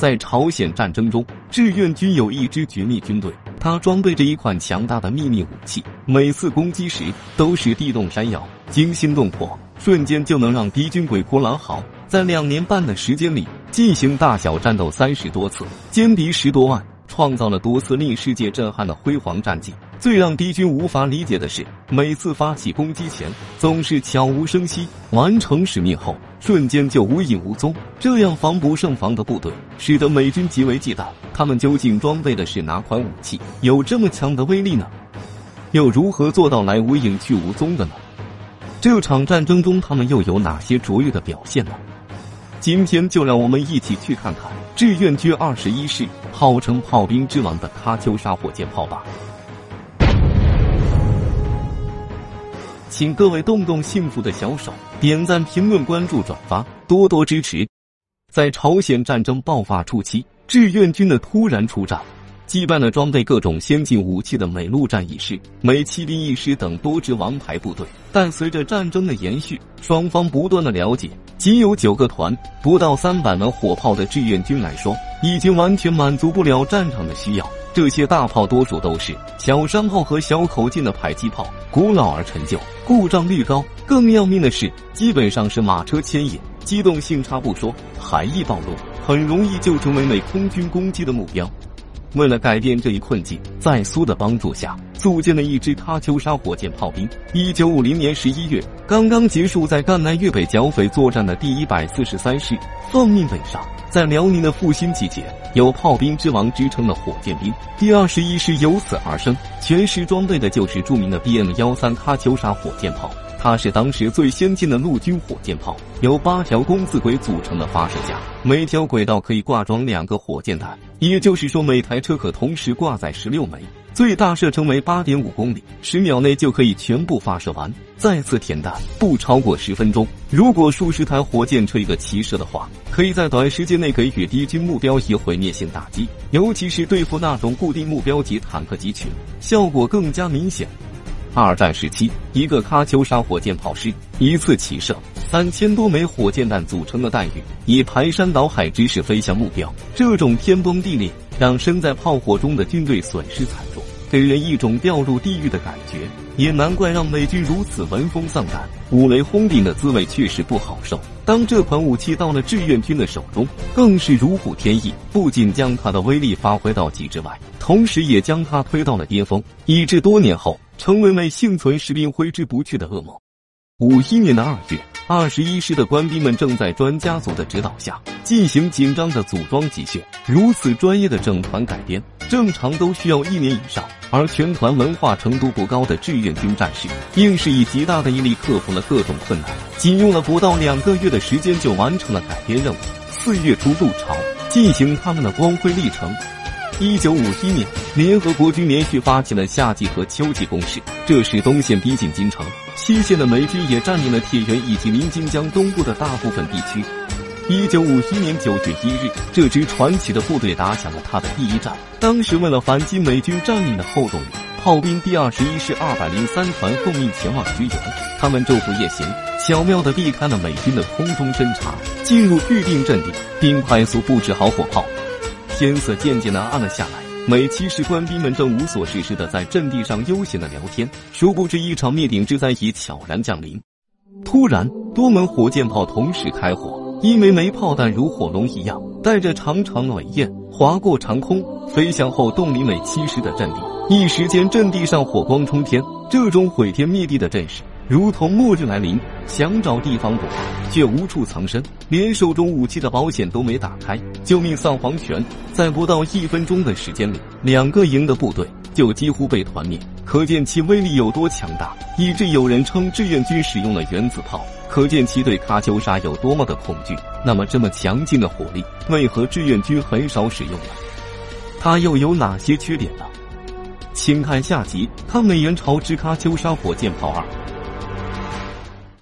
在朝鲜战争中，志愿军有一支绝密军队，它装备着一款强大的秘密武器，每次攻击时都是地动山摇、惊心动魄，瞬间就能让敌军鬼哭狼嚎。在两年半的时间里，进行大小战斗三十多次，歼敌十多万，创造了多次令世界震撼的辉煌战绩。最让敌军无法理解的是，每次发起攻击前，总是悄无声息完成使命后，瞬间就无影无踪。这样防不胜防的部队，使得美军极为忌惮。他们究竟装备的是哪款武器，有这么强的威力呢？又如何做到来无影去无踪的呢？这场战争中，他们又有哪些卓越的表现呢？今天就让我们一起去看看志愿军二十一师，号称炮兵之王的喀秋莎火箭炮吧。请各位动动幸福的小手，点赞、评论、关注、转发，多多支持。在朝鲜战争爆发初期，志愿军的突然出战，击败了装备各种先进武器的美陆战一师、美骑兵一师等多支王牌部队。但随着战争的延续，双方不断的了解，仅有九个团、不到三百门火炮的志愿军来说，已经完全满足不了战场的需要。这些大炮多数都是小山炮和小口径的迫击炮，古老而陈旧，故障率高。更要命的是，基本上是马车牵引，机动性差不说，还易暴露，很容易就成为美空军攻击的目标。为了改变这一困境，在苏的帮助下，组建了一支喀秋莎火箭炮兵。一九五零年十一月，刚刚结束在赣南粤北剿匪作战的第一百四十三师奉命北上。在辽宁的复兴季节，有“炮兵之王”之称的火箭兵第二十一师由此而生，全师装备的就是著名的 BM 幺三喀秋莎火箭炮。它是当时最先进的陆军火箭炮，由八条工字轨组成的发射架，每条轨道可以挂装两个火箭弹，也就是说每台车可同时挂载十六枚。最大射程为八点五公里，十秒内就可以全部发射完，再次填弹不超过十分钟。如果数十台火箭车一个齐射的话，可以在短时间内给予敌军目标以毁灭性打击，尤其是对付那种固定目标级坦克集群，效果更加明显。二战时期，一个喀秋莎火箭炮师一次齐射三千多枚火箭弹组成的弹雨，以排山倒海之势飞向目标。这种天崩地裂，让身在炮火中的军队损失惨重，给人一种掉入地狱的感觉。也难怪让美军如此闻风丧胆，五雷轰顶的滋味确实不好受。当这款武器到了志愿军的手中，更是如虎添翼，不仅将它的威力发挥到极致外，同时也将它推到了巅峰，以致多年后。成为为幸存士兵挥之不去的噩梦。五一年的二月，二十一师的官兵们正在专家组的指导下进行紧张的组装集训。如此专业的整团改编，正常都需要一年以上。而全团文化程度不高的志愿军战士，硬是以极大的毅力克服了各种困难，仅用了不到两个月的时间就完成了改编任务。四月初入朝，进行他们的光辉历程。一九五一年，联合国军连续发起了夏季和秋季攻势。这时，东线逼近京城，西线的美军也占领了铁原以及临津江东部的大部分地区。一九五一年九月一日，这支传奇的部队打响了他的第一战。当时，为了反击美军占领的后动力，炮兵第二十一师二百零三团奉命前往支援。他们昼伏夜行，巧妙地避开了美军的空中侦察，进入预定阵地，并快速布置好火炮。天色渐渐的暗了下来，美骑士官兵们正无所事事的在阵地上悠闲的聊天，殊不知一场灭顶之灾已悄然降临。突然，多门火箭炮同时开火，一枚枚炮弹如火龙一样，带着长长的尾焰划过长空，飞向后洞里美七师的阵地。一时间，阵地上火光冲天，这种毁天灭地的阵势。如同末日来临，想找地方躲却无处藏身，连手中武器的保险都没打开，救命丧黄泉。在不到一分钟的时间里，两个营的部队就几乎被团灭，可见其威力有多强大，以致有人称志愿军使用了原子炮，可见其对喀秋莎有多么的恐惧。那么，这么强劲的火力，为何志愿军很少使用呢？它又有哪些缺点呢？请看下集：抗美援朝之喀秋莎火箭炮二。